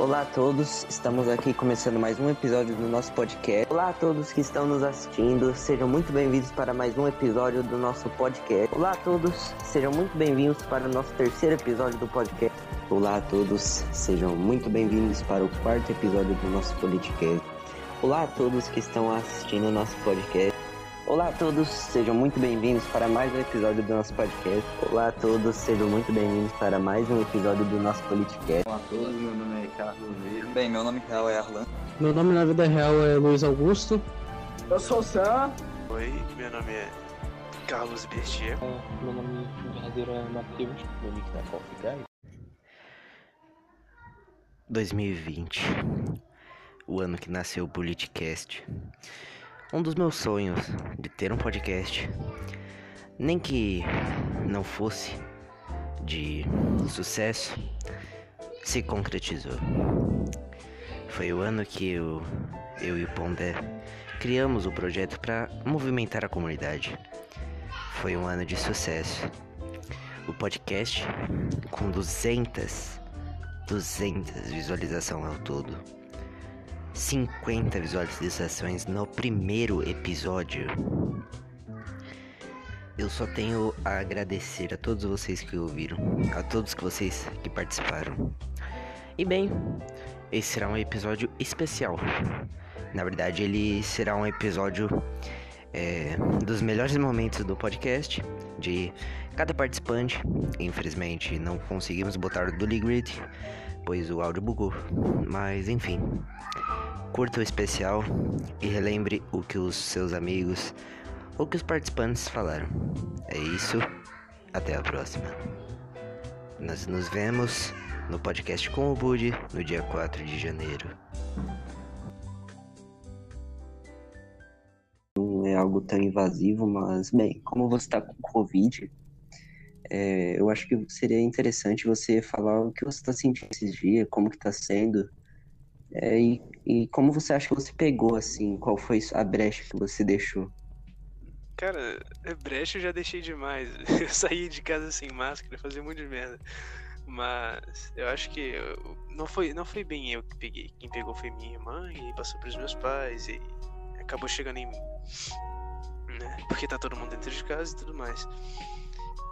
Olá a todos, estamos aqui começando mais um episódio do nosso podcast. Olá a todos que estão nos assistindo, sejam muito bem-vindos para mais um episódio do nosso podcast. Olá a todos, sejam muito bem-vindos para o nosso terceiro episódio do podcast. Olá a todos, sejam muito bem-vindos para o quarto episódio do nosso podcast. Olá a todos que estão assistindo o nosso podcast. Olá a todos, sejam muito bem-vindos para mais um episódio do nosso podcast. Olá a todos, sejam muito bem-vindos para mais um episódio do nosso podcast. Olá a todos, meu nome é Carlos. Bem, meu nome real é Arlan. Meu nome na vida real é Luiz Augusto. Eu sou o Sam. Oi, meu nome é Carlos Bertier. Meu nome verdadeiro é Matheus. Meu nick é Coffee Guy. 2020, o ano que nasceu o Politicast. Um dos meus sonhos de ter um podcast, nem que não fosse de sucesso, se concretizou. Foi o ano que eu, eu e o Pondé criamos o projeto para movimentar a comunidade. Foi um ano de sucesso. O podcast com 200, 200 visualizações ao todo. 50 visualizações no primeiro episódio. Eu só tenho a agradecer a todos vocês que ouviram, a todos que vocês que participaram. E bem, esse será um episódio especial. Na verdade, ele será um episódio é, dos melhores momentos do podcast, de cada participante. Infelizmente, não conseguimos botar o Dully Grid, pois o áudio bugou. Mas enfim, curta o especial e relembre o que os seus amigos ou que os participantes falaram. É isso, até a próxima. Nós nos vemos no podcast com o Budi no dia 4 de janeiro. Não é algo tão invasivo, mas, bem, como você está com Covid, é, eu acho que seria interessante você falar o que você está sentindo esses dias, como que está sendo, é, e, e como você acha que você pegou, assim, qual foi a brecha que você deixou? Cara, brecha eu já deixei demais. Eu saí de casa sem máscara, fazia muito de merda. Mas eu acho que não foi, não foi bem eu que peguei. Quem pegou foi minha irmã e passou pros meus pais e acabou chegando em mim. Né? Porque tá todo mundo dentro de casa e tudo mais.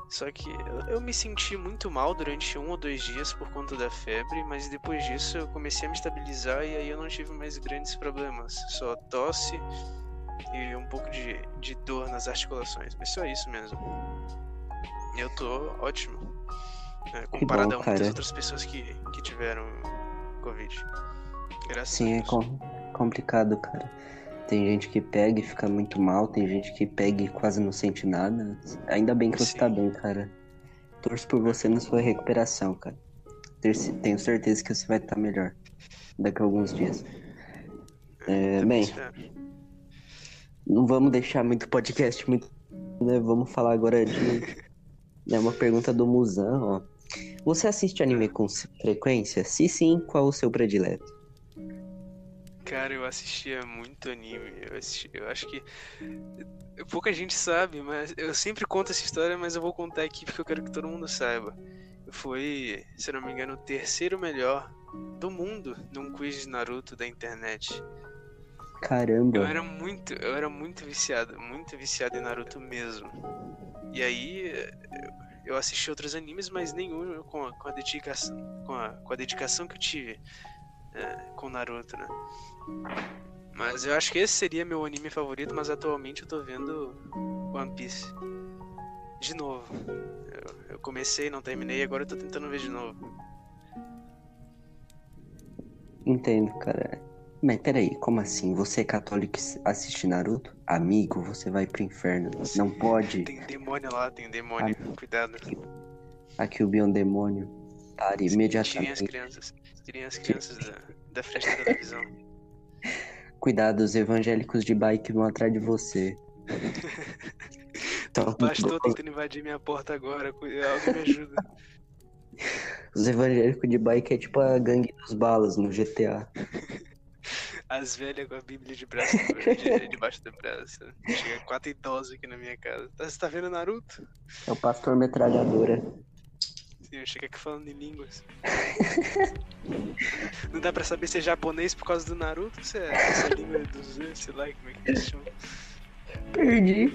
Só que eu, me senti muito mal durante um ou dois dias por conta da febre, mas depois disso eu comecei a me estabilizar e aí eu não tive mais grandes problemas. Só tosse e um pouco de, de dor nas articulações, mas só isso mesmo. Eu tô ótimo. Né, comparado bom, a muitas cara. outras pessoas que, que tiveram Covid. Graças Sim, a é Deus. com- complicado, cara. Tem gente que pega e fica muito mal, tem gente que pega e quase não sente nada. Ainda bem que você Sim. tá bem, cara. Torço por você na sua recuperação, cara. Tenho certeza que você vai estar melhor daqui a alguns dias. É, bem, não vamos deixar muito podcast muito, né? Vamos falar agora de né, uma pergunta do Musan, ó. Você assiste anime com frequência? Se sim, qual o seu predileto? Cara, eu assistia muito anime. Eu, assisti- eu acho que pouca gente sabe, mas eu sempre conto essa história, mas eu vou contar aqui porque eu quero que todo mundo saiba. Foi, se eu não me engano, o terceiro melhor do mundo num quiz de Naruto da internet. Caramba. Eu era muito, eu era muito viciado, muito viciado em Naruto mesmo. E aí eu, eu assisti outros animes, mas nenhum com a, com a dedicação, com a, com a dedicação que eu tive é, com Naruto, né? Mas eu acho que esse seria meu anime favorito, mas atualmente eu tô vendo One Piece. De novo. Eu, eu comecei, não terminei, agora eu tô tentando ver de novo. Entendo, cara. Mas peraí, como assim? Você é católico e assiste Naruto? Amigo, você vai pro inferno. Não pode. Tem demônio lá, tem demônio. Cuidado. Aqui o um demônio. Pare Tirem as imediatamente. crianças. Tirem as crianças da, da frente da televisão. Cuidado, os evangélicos de bike vão atrás de você. O pastor tentando invadir minha porta agora. cu- Alguém me ajuda. os evangélicos de bike é tipo a gangue dos balas no GTA. As velhas com a Bíblia de braço de- debaixo do braço. Chega quatro idosos aqui na minha casa. Tá- Você tá vendo Naruto? É o pastor metralhadora. Sim, eu chego aqui falando em línguas. Não dá pra saber se é japonês por causa do Naruto, se é essa língua do Zan, sei lá como é que eles chamam. Perdi.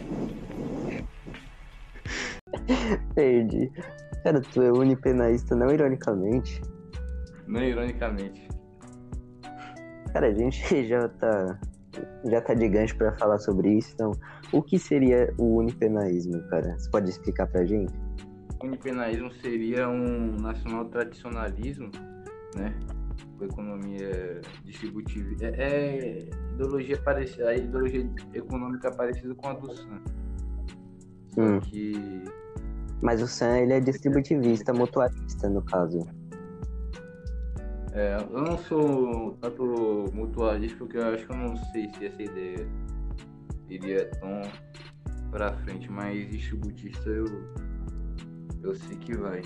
Perdi. Cara, tu é unipenaísta, não ironicamente. Não ironicamente. Cara, a gente já tá. Já tá de gancho pra falar sobre isso, então. O que seria o unipenaísmo, cara? Você pode explicar pra gente? O unipenaísmo seria um nacional tradicionalismo, né? Com economia distributiva. É, é ideologia parecida, a ideologia econômica parecida com a do Sam. Só Hum. que Mas o Sam, ele é distributivista, mutualista, no caso. é, eu não sou tanto mutualista porque eu acho que eu não sei se essa ideia iria tão pra frente, mas distributista eu, eu sei que vai.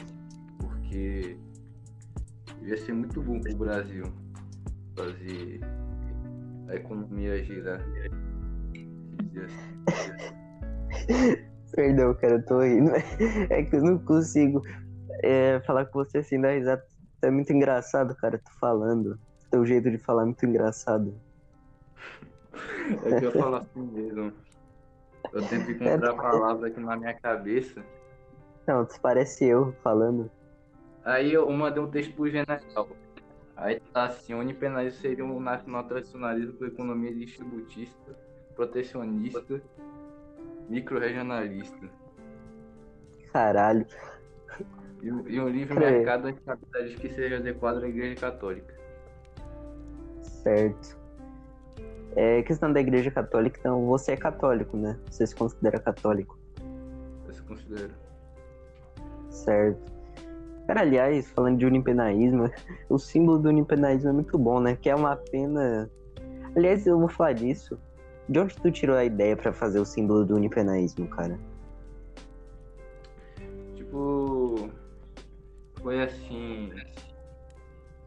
Porque ia ser muito bom pro Brasil fazer a economia girar. Perdão, cara, eu tô rindo. É que eu não consigo é, falar com você assim, dar risada. É muito engraçado, cara, tu falando. Teu jeito de falar é muito engraçado. É que eu falo assim mesmo. Eu tento encontrar palavras aqui na minha cabeça. Não, parece eu falando. Aí eu mandei um texto pro general. Aí tá assim, o unipenalismo seria um nacional tradicionalismo com economia distributista, protecionista, micro-regionalista. Caralho. E, e um livre Creio. mercado anticapitalista que seja adequado à igreja católica. Certo. É questão da igreja católica, então você é católico, né? Você se considera católico. Eu se considero. Certo. Cara, aliás, falando de unipenaísmo, o símbolo do unipenaísmo é muito bom, né? Que é uma pena. Aliás, eu vou falar disso. De onde tu tirou a ideia pra fazer o símbolo do unipenaísmo, cara? Tipo, foi assim.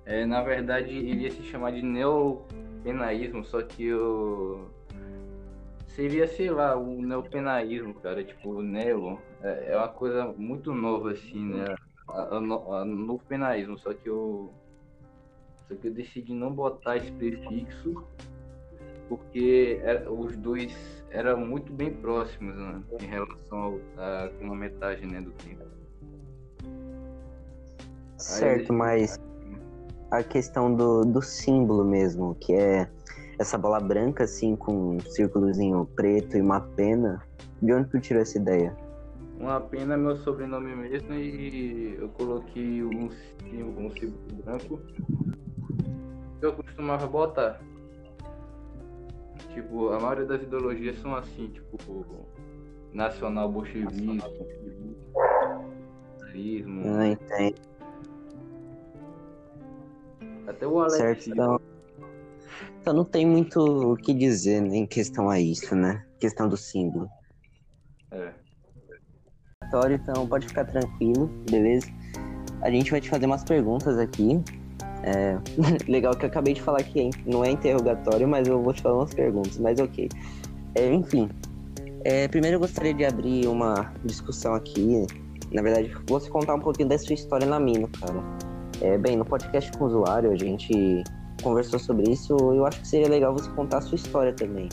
É, na verdade, ele ia se chamar de neopenaísmo, só que eu. Seria, sei lá, o neopenaísmo, cara. Tipo, o neo é, é uma coisa muito nova, assim, né? A, a, no- a novo penaísmo, só que eu. Só que eu decidi não botar esse prefixo porque era- os dois eram muito bem próximos né, em relação à cronometragem né, do tempo. Certo, mas a questão do, do símbolo mesmo, que é essa bola branca, assim, com um círculozinho preto e uma pena. De onde tu tirou essa ideia? Uma pena é meu sobrenome mesmo e eu coloquei um um símbolo branco. que Eu costumava botar. Tipo, a maioria das ideologias são assim, tipo, nacional bolchevismo, socialismo, Não entendo. até o Alex Certo, então, então não tem muito o que dizer né, em questão a isso, né? Questão do símbolo. É. Então pode ficar tranquilo, beleza? A gente vai te fazer umas perguntas aqui. É, Legal que eu acabei de falar que não é interrogatório, mas eu vou te falar umas perguntas, mas ok. É, enfim, é, primeiro eu gostaria de abrir uma discussão aqui. Na verdade, você contar um pouquinho da sua história na mina, cara. É, bem, no podcast com o usuário a gente conversou sobre isso. Eu acho que seria legal você contar a sua história também.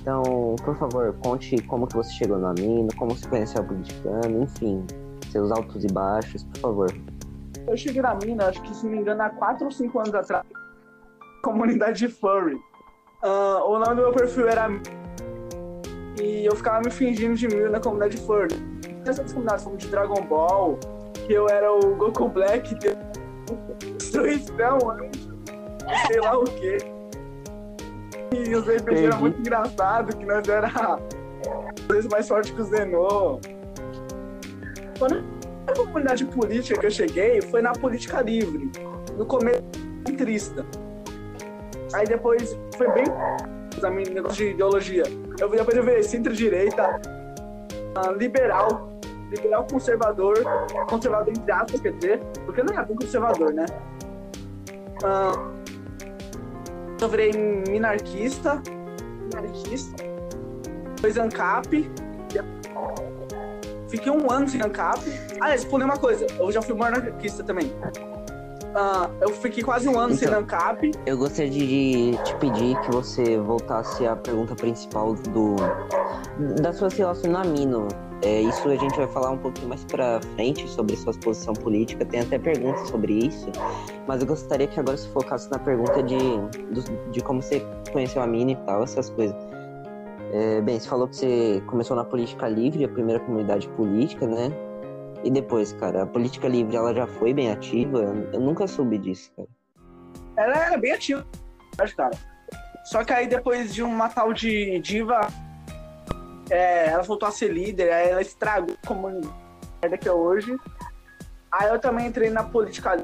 Então, por favor, conte como que você chegou na mina, como você conheceu a politicano, enfim, seus altos e baixos, por favor. Eu cheguei na mina, acho que se não me engano, há 4 ou 5 anos atrás. Comunidade de furry. Ah, o nome do meu perfil era. E eu ficava me fingindo de mil na comunidade furry. Essas comunidades como de Dragon Ball, que eu era o Goku Black, destruição, anjo, sei lá o quê. E os RPG eram Entendi. muito engraçado, que nós era às vezes mais forte que o Zenô. Quando a comunidade política que eu cheguei foi na política livre. No começo, centrista. Aí depois foi bem exame negócio de ideologia. Eu depois eu vi centro-direita, ah, liberal, liberal conservador, conservador entre aspas, quer dizer, porque não é bem conservador, né? Ah, eu virei minarquista, minarquista, depois ANCAP, Fiquei um ano sem ANCAP. Ah, Aliás, pulei uma coisa. Eu já fui monarquista também. ah, eu fiquei quase um ano sem Então. ANCAP. Eu gostaria de te pedir que você voltasse à pergunta principal do da sua relação no Amino. É, isso a gente vai falar um pouquinho mais pra frente sobre sua posição política. Tem até perguntas sobre isso. Mas eu gostaria que agora você focasse na pergunta de, de como você conheceu a Amino e tal, essas coisas. É, bem, você falou que você começou na política livre, a primeira comunidade política, né? E depois, cara, a política livre ela já foi bem ativa? Eu nunca soube disso, cara. Ela era bem ativa, cara. Só que aí depois de uma tal de diva, é, ela voltou a ser líder, aí ela estragou a comunidade que é hoje. Aí eu também entrei na política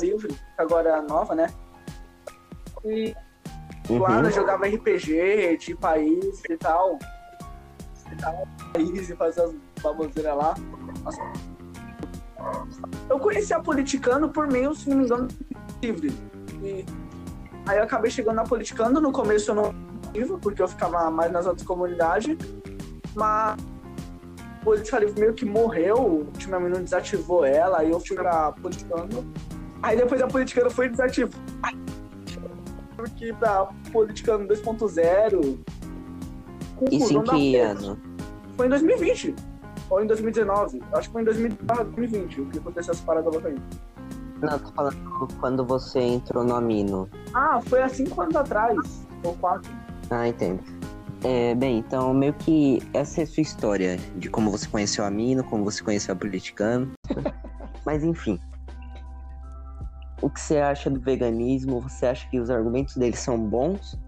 livre, agora nova, né? E lá Uhum. eu jogava RPG de país e tal. E tal. País e fazer as baboseiras lá. Nossa. Eu conheci a politicano por meio, se não me engano, livre. E aí eu acabei chegando na politicano. No começo eu não porque eu ficava mais nas outras comunidades. Mas a política livre meio que morreu. O time não desativou ela. Aí eu fui pra politicano. Aí depois a politicano foi desativada. Porque pra politicano 2.0. Isso em que ano? Foi em 2020. Ou em 2019. Acho que foi em 2020 o que aconteceu essa parada aí. Não, tô falando quando você entrou no Amino. Ah, foi há cinco anos atrás. Ou quatro. Ah, entendo. É, bem, então meio que essa é a sua história de como você conheceu a Amino, como você conheceu a Politicano. Mas enfim. O que você acha do veganismo? Você acha que os argumentos deles são bons?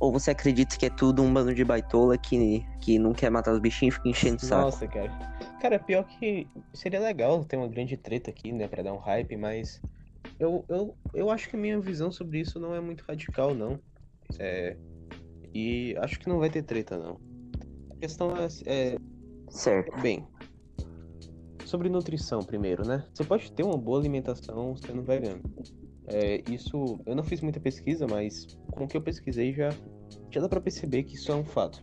Ou você acredita que é tudo um bando de baitola que, que não quer matar os bichinhos e fica enchendo o saco? Nossa, cara. Cara, pior que seria legal ter uma grande treta aqui, né, pra dar um hype, mas eu, eu, eu acho que a minha visão sobre isso não é muito radical, não. É, e acho que não vai ter treta, não. A questão é, é Certo. Bem, sobre nutrição primeiro, né? Você pode ter uma boa alimentação sendo vegano. É, isso, eu não fiz muita pesquisa, mas com o que eu pesquisei já, já dá pra perceber que isso é um fato.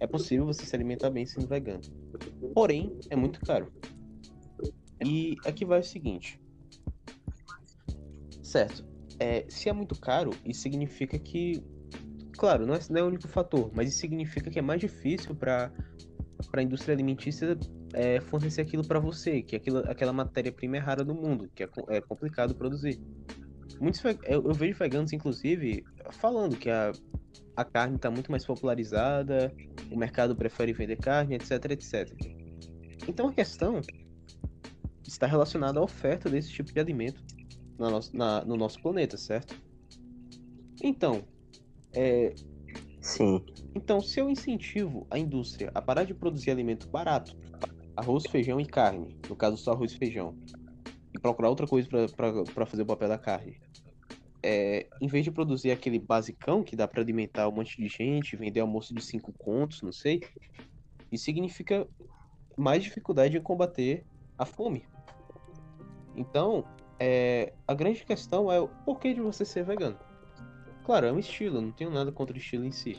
É possível você se alimentar bem sendo vegano. Porém, é muito caro. E aqui vai o seguinte. Certo. É, se é muito caro, isso significa que. Claro, não é, não é o único fator, mas isso significa que é mais difícil para a indústria alimentícia é, fornecer aquilo para você, que aquilo, aquela matéria-prima é rara no mundo, que é, é complicado produzir. Muitos, eu, eu vejo veganos, inclusive, falando que a, a carne está muito mais popularizada, o mercado prefere vender carne, etc, etc. Então a questão está relacionada à oferta desse tipo de alimento na nossa- na- no nosso planeta, certo? Então, é, Sim. então, se eu incentivo a indústria a parar de produzir alimento barato, arroz, feijão e carne, no caso só arroz e feijão, e procurar outra coisa para fazer o papel da carne, é, em vez de produzir aquele basicão que dá para alimentar um monte de gente, vender almoço de cinco contos, não sei, isso significa mais dificuldade em combater a fome. Então, é, a grande questão é o porquê de você ser vegano. Claro, é um estilo, não tenho nada contra o estilo em si.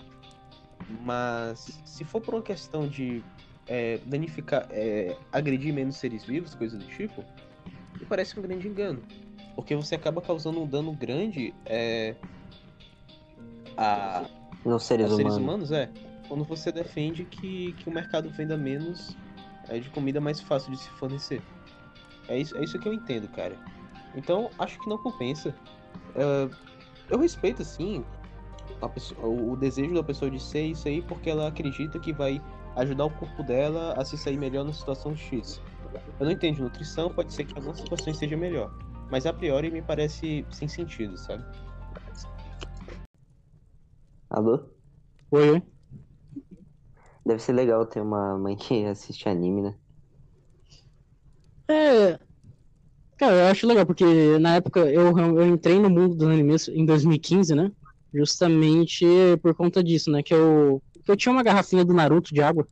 Mas se for por uma questão de é, danificar, é, agredir menos seres vivos, coisa do tipo, me parece um grande engano. Porque você acaba causando um dano grande é, a, Nos seres aos seres humanos. humanos, é. Quando você defende que, que o mercado venda menos é, de comida mais fácil de se fornecer. É isso, é isso que eu entendo, cara. Então, acho que não compensa. É, eu respeito, assim, a pessoa- o, desejo da pessoa de ser isso aí porque ela acredita que vai ajudar o corpo dela a se sair melhor na situação X. Eu não entendo de nutrição, pode ser que em algumas situações seja melhor. Mas a priori me parece sem sentido, sabe? Alô? Oi, oi. Deve ser legal ter uma mãe que assiste anime, né? É. Cara, eu acho legal, porque na época eu, eu entrei no mundo dos animes em 2015, né? Justamente por conta disso, né? Que eu, que eu tinha uma garrafinha do Naruto de água.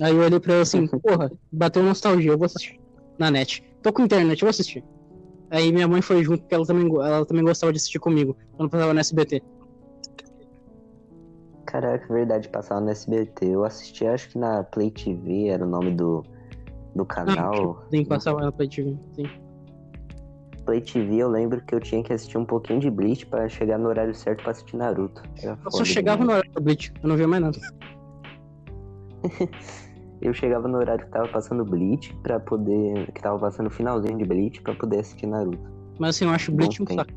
Aí eu olhei pra ela assim, porra, bateu nostalgia, eu vou assistir na net. Tô com internet, eu vou assistir. Aí minha mãe foi junto, porque ela também, ela também gostava de assistir comigo, quando passava no SBT. Caraca, verdade, passava no SBT. Eu assisti, acho que na Play TV era o nome do, do canal. Sim, passava ela pra TV, sim. Play TV, eu lembro que eu tinha que assistir um pouquinho de Bleach pra chegar no horário certo pra assistir Naruto. Era Eu só chegava no horário do Bleach, eu não via mais nada. Eu chegava no horário que tava passando Bleach pra poder. que tava passando o finalzinho de Bleach pra poder assistir Naruto. Mas assim, eu acho Bleach um saco.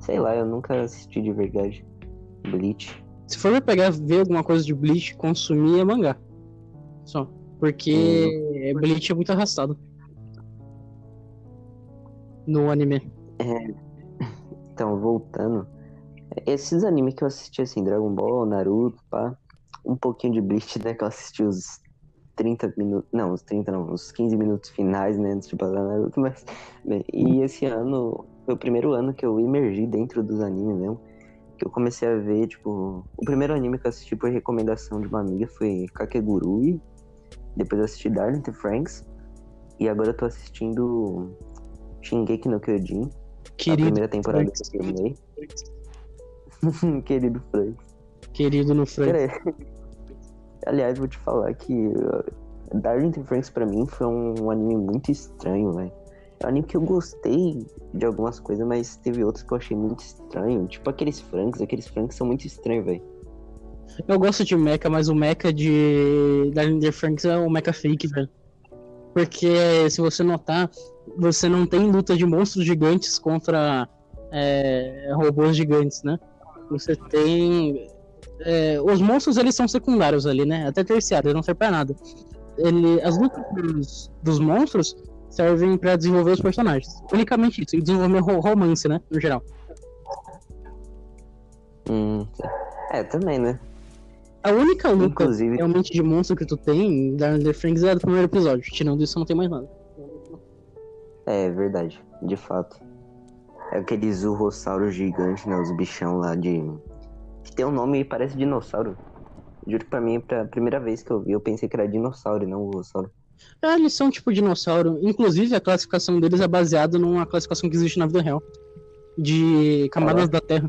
Sei lá, eu nunca assisti de verdade Bleach. Se for pegar, ver alguma coisa de Bleach, consumir é mangá. Só. Porque Bleach é muito arrastado. No anime. Então, voltando. Esses animes que eu assisti assim, Dragon Ball, Naruto, pá. Um pouquinho de Bleach, né? Que eu assisti os 30 minutos. Não, os 30 não, os 15 minutos finais, né? Antes de passar Naruto, mas. bem, E esse ano foi o primeiro ano que eu emergi dentro dos animes mesmo. Que eu comecei a ver, tipo. O primeiro anime que eu assisti por recomendação de uma amiga foi Kakegurui. Depois eu assisti Darling the Franks. E agora eu tô assistindo Shingeki no Kyojin. A Querido, primeira temporada Franks. que eu terminei. Querido Frank. querido no Frank. Cara, aliás, vou te falar que uh, Darling in the Franks pra mim foi um, um anime muito estranho, velho. É um anime que eu gostei de algumas coisas, mas teve outros que eu achei muito estranho. Tipo aqueles Franks, aqueles Franks são muito estranhos, velho. Eu gosto de mecha, mas o mecha de da Linder Franks é o mecha fake, velho. Porque se você notar, você não tem luta de monstros gigantes contra é, robôs gigantes, né? Você tem. é, os monstros eles são secundários ali, né? Até terciários, eles não servem pra nada. Ele, as lutas dos, dos monstros servem pra desenvolver os personagens. Unicamente isso, e desenvolver ro- romance, né? No geral. Hum, é, também, né? A única luta Inclusive, realmente de monstro que tu tem em Dark the Franks é do primeiro episódio. Tirando isso, não tem mais nada. é verdade, de fato. É aqueles urrossauro gigante, né? Os bichão lá de. Que tem um nome e parece dinossauro. Juro que pra mim, pra primeira vez que eu vi, eu pensei que era dinossauro e não urrossauro. É, eles são tipo dinossauro. Inclusive, a classificação deles é baseada numa classificação que existe na vida real. De camadas da Terra.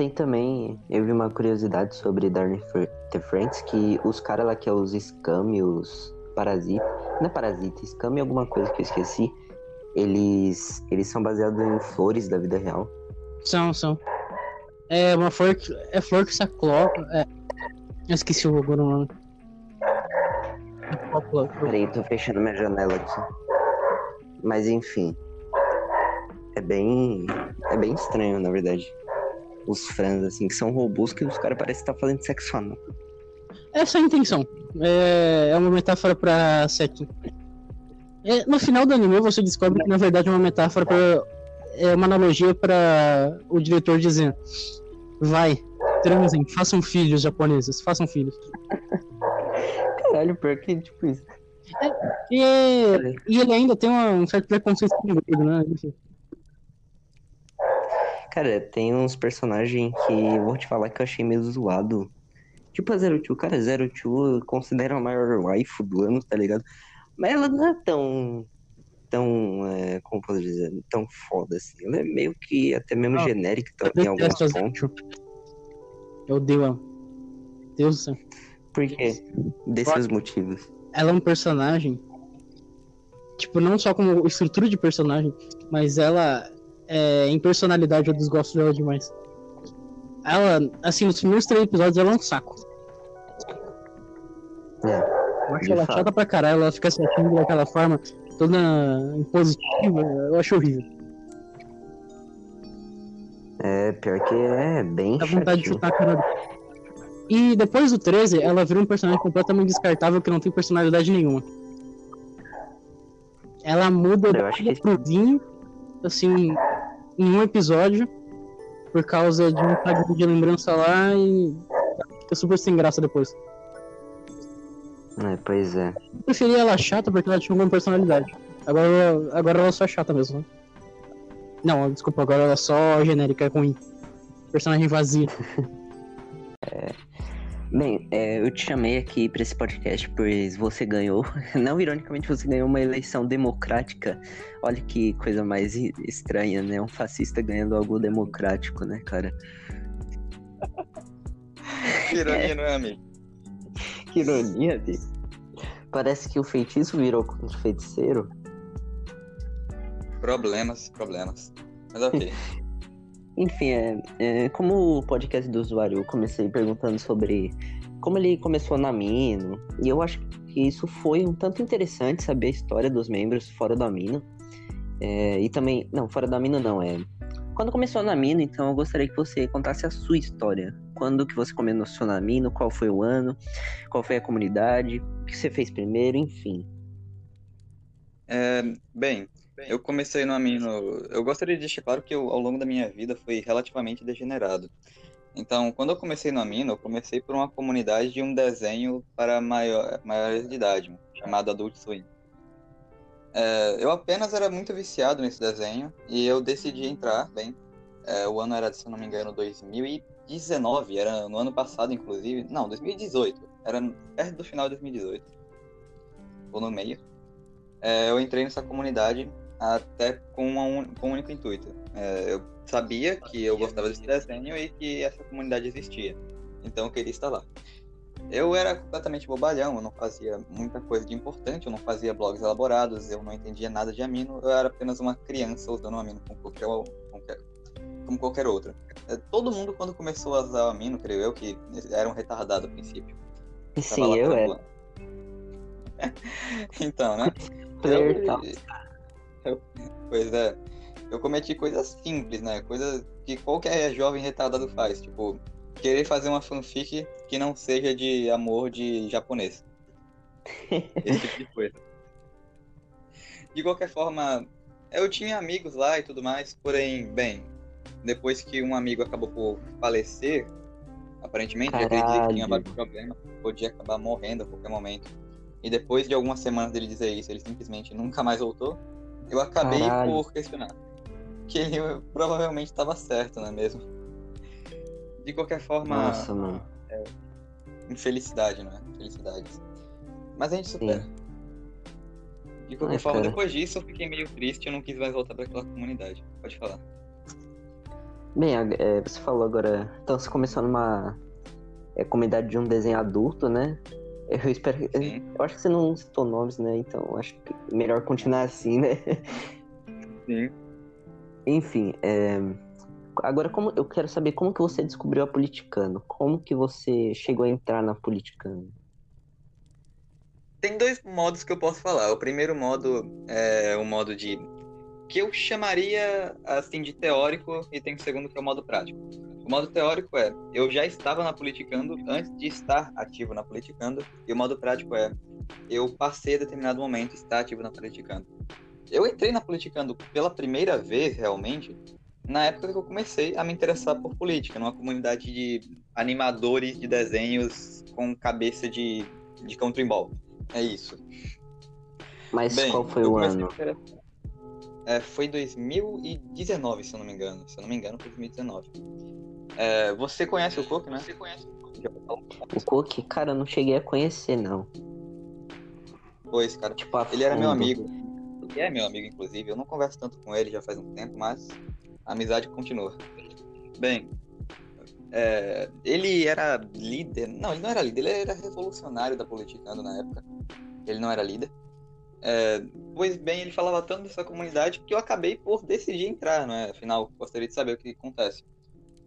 Tem também, eu vi uma curiosidade sobre Darling the Franks, que os caras lá que é os Scam e os Parasita, não é Parasita, Scam é alguma coisa que eu esqueci, eles, eles são baseados em flores da vida real. São, são. É uma flor que. É flor que se aclopa. É. Eu esqueci o nome. Peraí, tô fechando minha janela aqui. Mas enfim, é bem, é bem estranho, na verdade. Os frans, assim, que são robôs que os caras parecem estar fazendo sexo anal. Essa é a intenção. É, é uma metáfora pra sexo. É, no final do anime você descobre que na verdade é uma metáfora pra. É uma analogia pra o diretor dizer: Vai, transem, façam filhos japoneses, façam filhos. Caralho, pior que tipo isso. E, e ele ainda tem uma- um certo preconceito com o né? Cara, tem uns personagens que eu vou te falar que eu achei meio zoado. Tipo a Zero Two, cara, Zero Two eu considero a maior waifu do ano, tá ligado? Mas ela não é tão. tão. É, como posso dizer? tão foda assim. Ela é meio que até mesmo genérica em alguns pontos. Eu odeio ela. Deus do céu. Por quê? Desses motivos. ela é um personagem, tipo, não só como estrutura de personagem, mas ela, é, em personalidade, eu desgosto dela demais. Ela, assim, nos primeiros três episódios, ela é um saco. É, Eu acho De ela fato. chata pra caralho, ela fica se achando daquela forma, toda impositiva, eu acho horrível. é pior que é bem Dá vontade de chatinho. chutar a cara dela. E depois do 13, ela vira um personagem completamente descartável que não tem personalidade nenhuma. Ela muda água que- pro vinho, assim, em um episódio, por causa de um fragmento de lembrança lá e fica super sem graça depois. É, pois é. Eu preferia ela chata porque ela tinha uma personalidade. Agora, agora ela só é chata mesmo, né? Não, desculpa, agora ela é só genérica, é ruim. Personagem vazia. Bem, é, eu te chamei aqui pra esse podcast pois você ganhou. Não ironicamente, você ganhou uma eleição democrática. Olha que coisa mais estranha, né? Um fascista ganhando algo democrático, né, cara? Que ironia, não é, amigo? Que ironia, Bi. Parece que o feitiço virou contra o feiticeiro. Problemas, problemas. Mas ok. Enfim, é, é, como o podcast do usuário, eu comecei perguntando sobre como ele começou na Amino, e eu acho que isso foi um tanto interessante saber a história dos membros fora do Amino. É, e também, não, fora da Amino não, é. Quando começou na Amino, então eu gostaria que você contasse a sua história. Quando que você começou na Amino, qual foi o ano, qual foi a comunidade, o que você fez primeiro, enfim. É, bem, eu comecei no Amino. Eu gostaria de deixar claro que eu, ao longo da minha vida fui relativamente degenerado. Então, quando eu comecei no Amino, eu comecei por uma comunidade de um desenho para maior, maiores de idade, chamado Adult Swim. É, eu apenas era muito viciado nesse desenho e eu decidi entrar, bem, é, o ano era, se não me engano, 2019, era no ano passado, inclusive. Não, 2018, era perto do final de 2018, ou no meio. É, eu entrei nessa comunidade até com, um, com um único intuito. É, eu sabia que eu gostava desse desenho e que essa comunidade existia. Então eu queria estar lá. Eu era completamente bobalhão, eu não fazia muita coisa de importante, eu não fazia blogs elaborados, eu não entendia nada de amino, eu era apenas uma criança usando o amino como qualquer, qualquer, como qualquer outra. É, todo mundo, quando começou a usar o amino, creio eu, que era um retardado a princípio. Sim, eu era. então, né? Eu, eu, pois é. Eu cometi coisas simples, né? Coisas que qualquer jovem retardado faz. Tipo, querer fazer uma fanfic que não seja de amor de japonês. Esse tipo de coisa. De qualquer forma, eu tinha amigos lá e tudo mais, porém, bem, depois que um amigo acabou por falecer, aparentemente, ele tinha vários problemas, podia acabar morrendo a qualquer momento. E depois de algumas semanas dele dizer isso, ele simplesmente nunca mais voltou. Eu acabei Caralho. por questionar. Que ele provavelmente estava certo, não é mesmo? De qualquer forma. Nossa, mano. É, infelicidade, não é? Felicidades. Mas a gente supera. Sim. De qualquer Ai, forma, cara. depois disso eu fiquei meio triste e não quis mais voltar para aquela comunidade. Pode falar. Bem, é, você falou agora. Então você começou numa é, comunidade de um desenho adulto, né? Eu espero. Sim. Eu acho que você não citou nomes, né? Então acho que melhor continuar assim, né? Sim. Enfim, é... agora como eu quero saber como que você descobriu a Politicano? Como que você chegou a entrar na Politicano? Tem dois modos que eu posso falar. O primeiro modo é o modo de que eu chamaria assim de teórico e tem o segundo que é o modo prático. O modo teórico é, eu já estava na Politicando antes de estar ativo na Politicando, e o modo prático é, eu passei a determinado momento estar ativo na Politicando. Eu entrei na Politicando pela primeira vez, realmente, na época que eu comecei a me interessar por política, numa comunidade de animadores de desenhos com cabeça de, de country ball. É isso. Mas Bem, qual foi o ano? É, foi 2019, se eu não me engano. Se eu não me engano, foi 2019. É, você conhece o Cook, né? Você conhece o Cook? O Cook, cara, eu não cheguei a conhecer, não. Pois, cara. Tipo, ele era meu amigo. Ele é meu amigo, inclusive. Eu não converso tanto com ele já faz um tempo, mas a amizade continua. Bem, é, ele era líder. Não, ele não era líder, ele era revolucionário da politicando na época. Ele não era líder. É, pois bem, ele falava tanto dessa comunidade que eu acabei por decidir entrar, não é? Afinal, gostaria de saber o que acontece.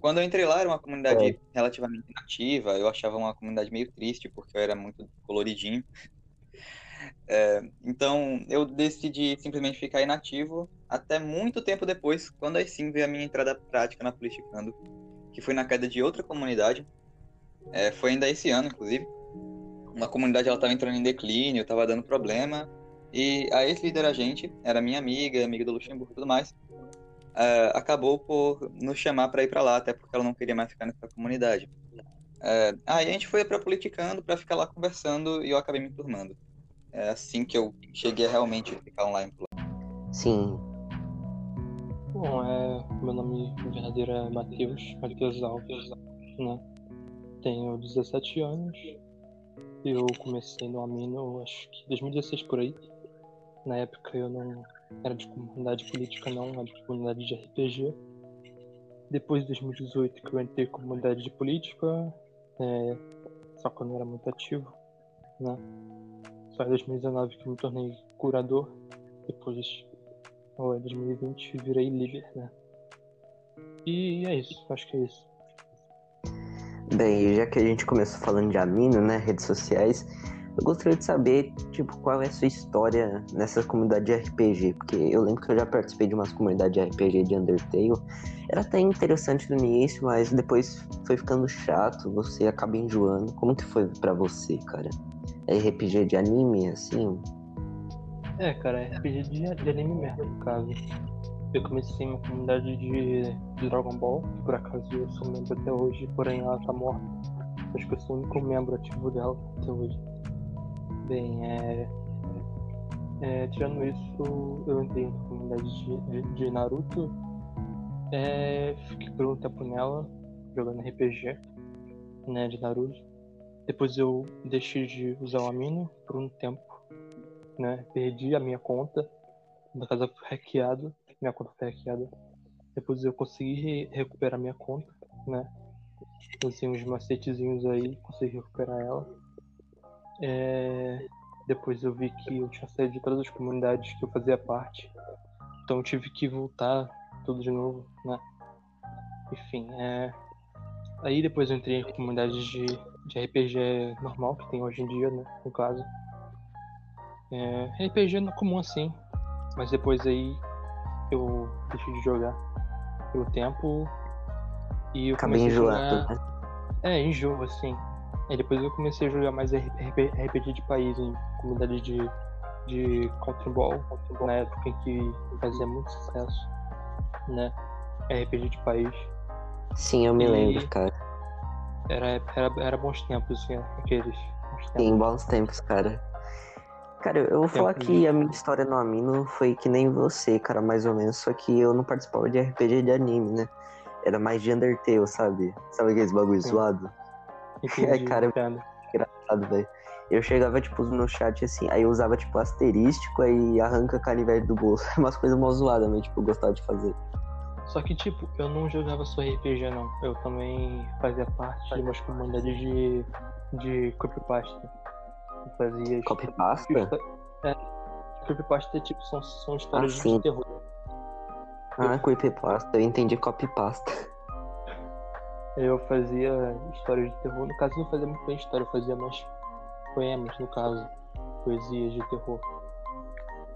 Quando eu entrei lá, era uma comunidade é. relativamente nativa. Eu achava uma comunidade meio triste, porque eu era muito coloridinho. É, então, eu decidi simplesmente ficar inativo até muito tempo depois, quando aí sim veio a minha entrada prática na Politicando, que foi na queda de outra comunidade. É, foi ainda esse ano, inclusive. Uma comunidade ela estava entrando em declínio, estava dando problema. E a ex-líder agente era minha amiga, amiga do Luxemburgo e tudo mais uh, acabou por nos chamar para ir para lá, até porque ela não queria mais ficar nessa comunidade. Uh, aí a gente foi para politicando para ficar lá conversando e eu acabei me turmando. É assim que eu cheguei a realmente ficar online. Sim. Bom, é, meu nome verdadeiro é Matheus, Matheus Alves, né? Tenho 17 anos. Eu comecei no Amino, acho que 2016 por aí. Na época eu não era de comunidade política não, era de comunidade de RPG. Depois de 2018 que eu entrei comunidade de política, é, só que eu não era muito ativo, né? Só em 2019 que eu me tornei curador. Depois, em 2020, virei líder, né? E é isso, acho que é isso. Bem, já que a gente começou falando de Amino, né, redes sociais, eu gostaria de saber, tipo, qual é a sua história nessa comunidade de RPG, porque eu lembro que eu já participei de umas comunidades de RPG de Undertale. Era até interessante no início, mas depois foi ficando chato, você acaba enjoando. Como que foi para você, cara? É RPG de anime, assim? É, cara, é RPG de, de anime mesmo, no caso. Eu comecei uma comunidade de, de Dragon Ball, que por acaso eu sou membro até hoje, porém ela tá morta. Acho que eu sou o único membro ativo dela até hoje. Bem, é, é, tirando isso, eu entrei na comunidade de, de, de Naruto. É, fiquei por um tempo nela, jogando RPG, né, de Naruto. Depois eu deixei de usar o Amino por um tempo, né, perdi a minha conta, na casa foi hackeado, minha conta foi hackeada. Depois eu consegui re recuperar minha conta, né, usei uns macetezinhos aí, consegui recuperar ela. É, depois eu vi que eu tinha saído de todas as comunidades que eu fazia parte. Então eu tive que voltar tudo de novo, né? Enfim, é... Aí depois eu entrei em comunidades de, de RPG normal que tem hoje em dia, né? No caso. É... RPG não é comum assim. Mas depois aí eu deixei de jogar pelo tempo. E eu Acabei enjoando, a né? É, enjoo, assim. Aí depois eu comecei a jogar mais RPG de país em comunidade de, de Country Ball, na época em que fazia muito sucesso, né? RPG de país. Sim, eu me E- lembro, cara. Era, era, era bons tempos, assim, aqueles. Bons tempos. Sim, bons tempos, cara. Cara, eu vou falar que a minha história no Amino foi que nem você, cara, mais ou menos. Só que eu não participava de RPG de anime, né? Era mais de Undertale, sabe? Sabe aqueles bagulho Sim. zoado? Entendi, cara, entendo. Engraçado, velho. Eu chegava, tipo, no chat assim, aí eu usava, tipo, asterístico, aí arranca canivete do bolso. Umas coisas mó zoadas, mas, tipo, eu gostava de fazer. Só que, tipo, eu não jogava só RPG, não. Eu também fazia parte de umas comunidades de, de copypasta. Eu fazia. Copypasta? histó- É, creepypasta, tipo, são, são histórias Ah, de terror. Ah, creepypasta. Eu entendi copypasta. Eu fazia histórias de terror. No caso, eu não fazia muito bem história, eu fazia mais poemas, no caso. Poesias de terror.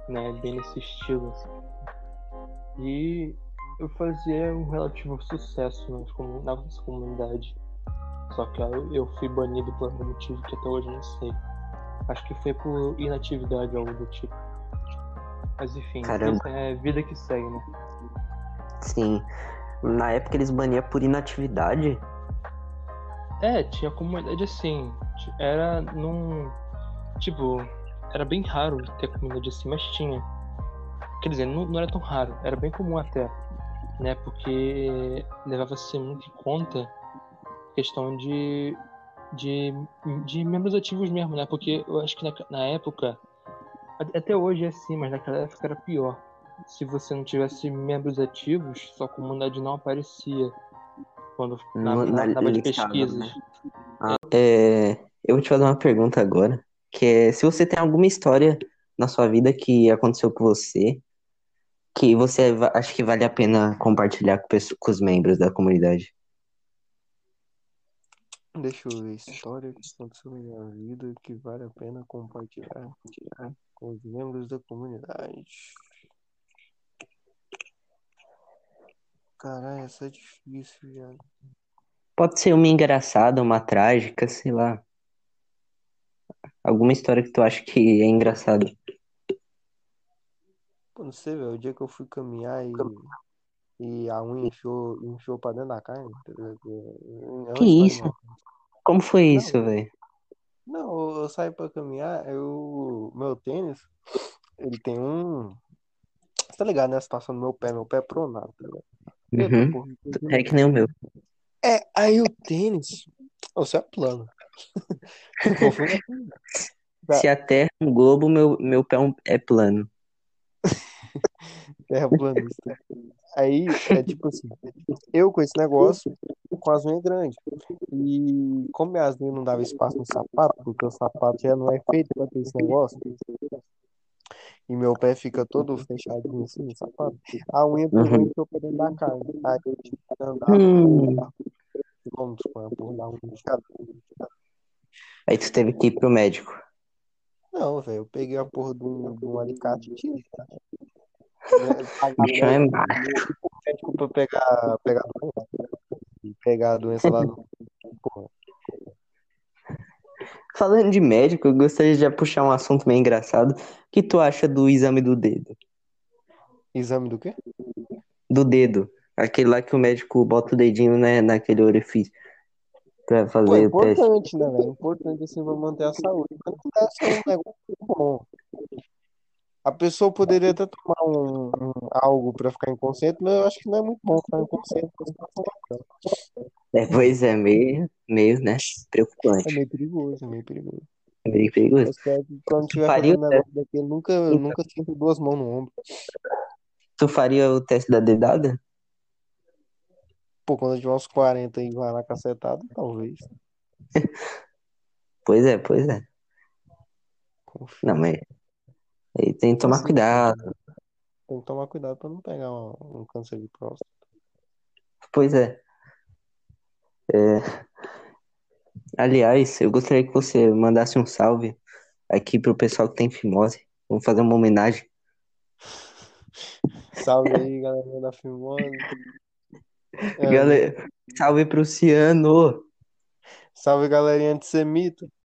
Né? Bem nesse estilo. E eu fazia um relativo sucesso comu- na nossa comunidade. Só que eu fui banido por algum motivo que até hoje eu não sei. Acho que foi por inatividade ou algo do tipo. Mas enfim, Caramba. é vida que segue, né? Sim. Na época eles baniam por inatividade. É, tinha comunidade assim. Era num. Tipo, era bem raro ter comunidade assim, mas tinha. Quer dizer, não, não era tão raro, era bem comum até. Né? Porque levava-se muito em conta a questão de, de. de membros ativos mesmo, né? Porque eu acho que na, na época. Até hoje é assim, mas naquela época era pior. Se você não tivesse membros ativos, sua comunidade não aparecia. Quando na, No- na, na na aba de pesquisas. né? É, eu vou te fazer uma pergunta agora, que é se você tem alguma história na sua vida que aconteceu com você, que você acha que vale a pena compartilhar com, pesso- com os membros da comunidade. Deixa eu ver, história que aconteceu na minha vida que vale a pena compartilhar, compartilhar com os membros da comunidade. Caralho, essa é difícil, viado. Pode ser uma engraçada, uma trágica, sei lá. Alguma história que tu acha que é engraçada. Pô, não sei, velho, o dia que eu fui caminhar e, e a unha enfiou, enfiou pra dentro da carne, tá? É uma Que isso? Como foi Não. isso, velho? Não, eu saí pra caminhar, eu, meu tênis, ele tem um. Você tá ligado, né? A situação do meu pé, meu pé é pronado, tá ligado? Uhum. Porra, É que nem o meu. É, aí o tênis. Você é plano. Com- Tá. Se a Terra é um globo, meu, meu pé é é plano. terraplanista. Aí, é tipo assim, eu com esse negócio, com as unhas grandes. E como minhas unhas não dava espaço no sapato, porque o sapato já não é feito pra ter esse negócio, e meu pé fica todo fechadinho assim sapato, a unha pegou Uhum. e entrou pra dentro da carne. Aí eu tive que andar Hum. quilômetros com a porra da unha inchada. Aí tu teve que ir pro médico. Não, velho, eu peguei a porra de um, de um alicate e tirei. Pagar Bichão é macho. médico pra pegar, pegar pegar a doença lá no. Porra. Falando de médico, eu gostaria de puxar um assunto meio engraçado. O que tu acha do exame do dedo? Exame do quê? Do dedo. Aquele lá que o médico bota o dedinho né, naquele orifício pra Pô, é fazer o teste. importante, né, velho? Importante assim pra manter a saúde. Mas não deve ser um negócio bom. A pessoa poderia até tomar um, um- algo pra ficar inconsciente, mas eu acho que não é muito bom ficar inconsciente. É, pois é, meio, meio, né? É Preocupante. meio perigoso, é meio perigoso. É meio perigoso. quando tiver Faria fazendo negócio daquele, nunca, nunca sinta duas mãos no ombro. Tu faria o teste da dedada? Pô, quando eu tiver uns 40 e vai na cacetada, talvez. Pois é, pois é. Confio. Não, mas aí tem que tomar Assim, cuidado. tem que tomar cuidado pra não pegar um, um câncer de próstata. Pois é. É, Aliás, eu gostaria que você mandasse um salve aqui pro pessoal que tem fimose. Vamos fazer uma homenagem. Salve aí, galera da Filmose. É, Galera, salve pro Ciano. salve, galerinha antissemita.